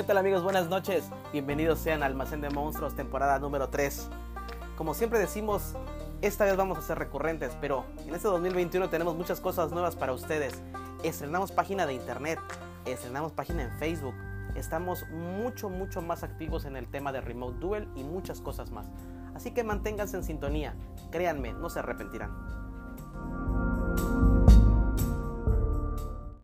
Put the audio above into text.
¿Qué tal amigos? Buenas noches. Bienvenidos sean Almacén de Monstruos, temporada número 3. Como siempre decimos, esta vez vamos a ser recurrentes, pero en este 2021 tenemos muchas cosas nuevas para ustedes. Estrenamos página de internet, estrenamos página en Facebook, estamos mucho, mucho más activos en el tema de Remote Duel y muchas cosas más. Así que manténganse en sintonía, créanme, no se arrepentirán.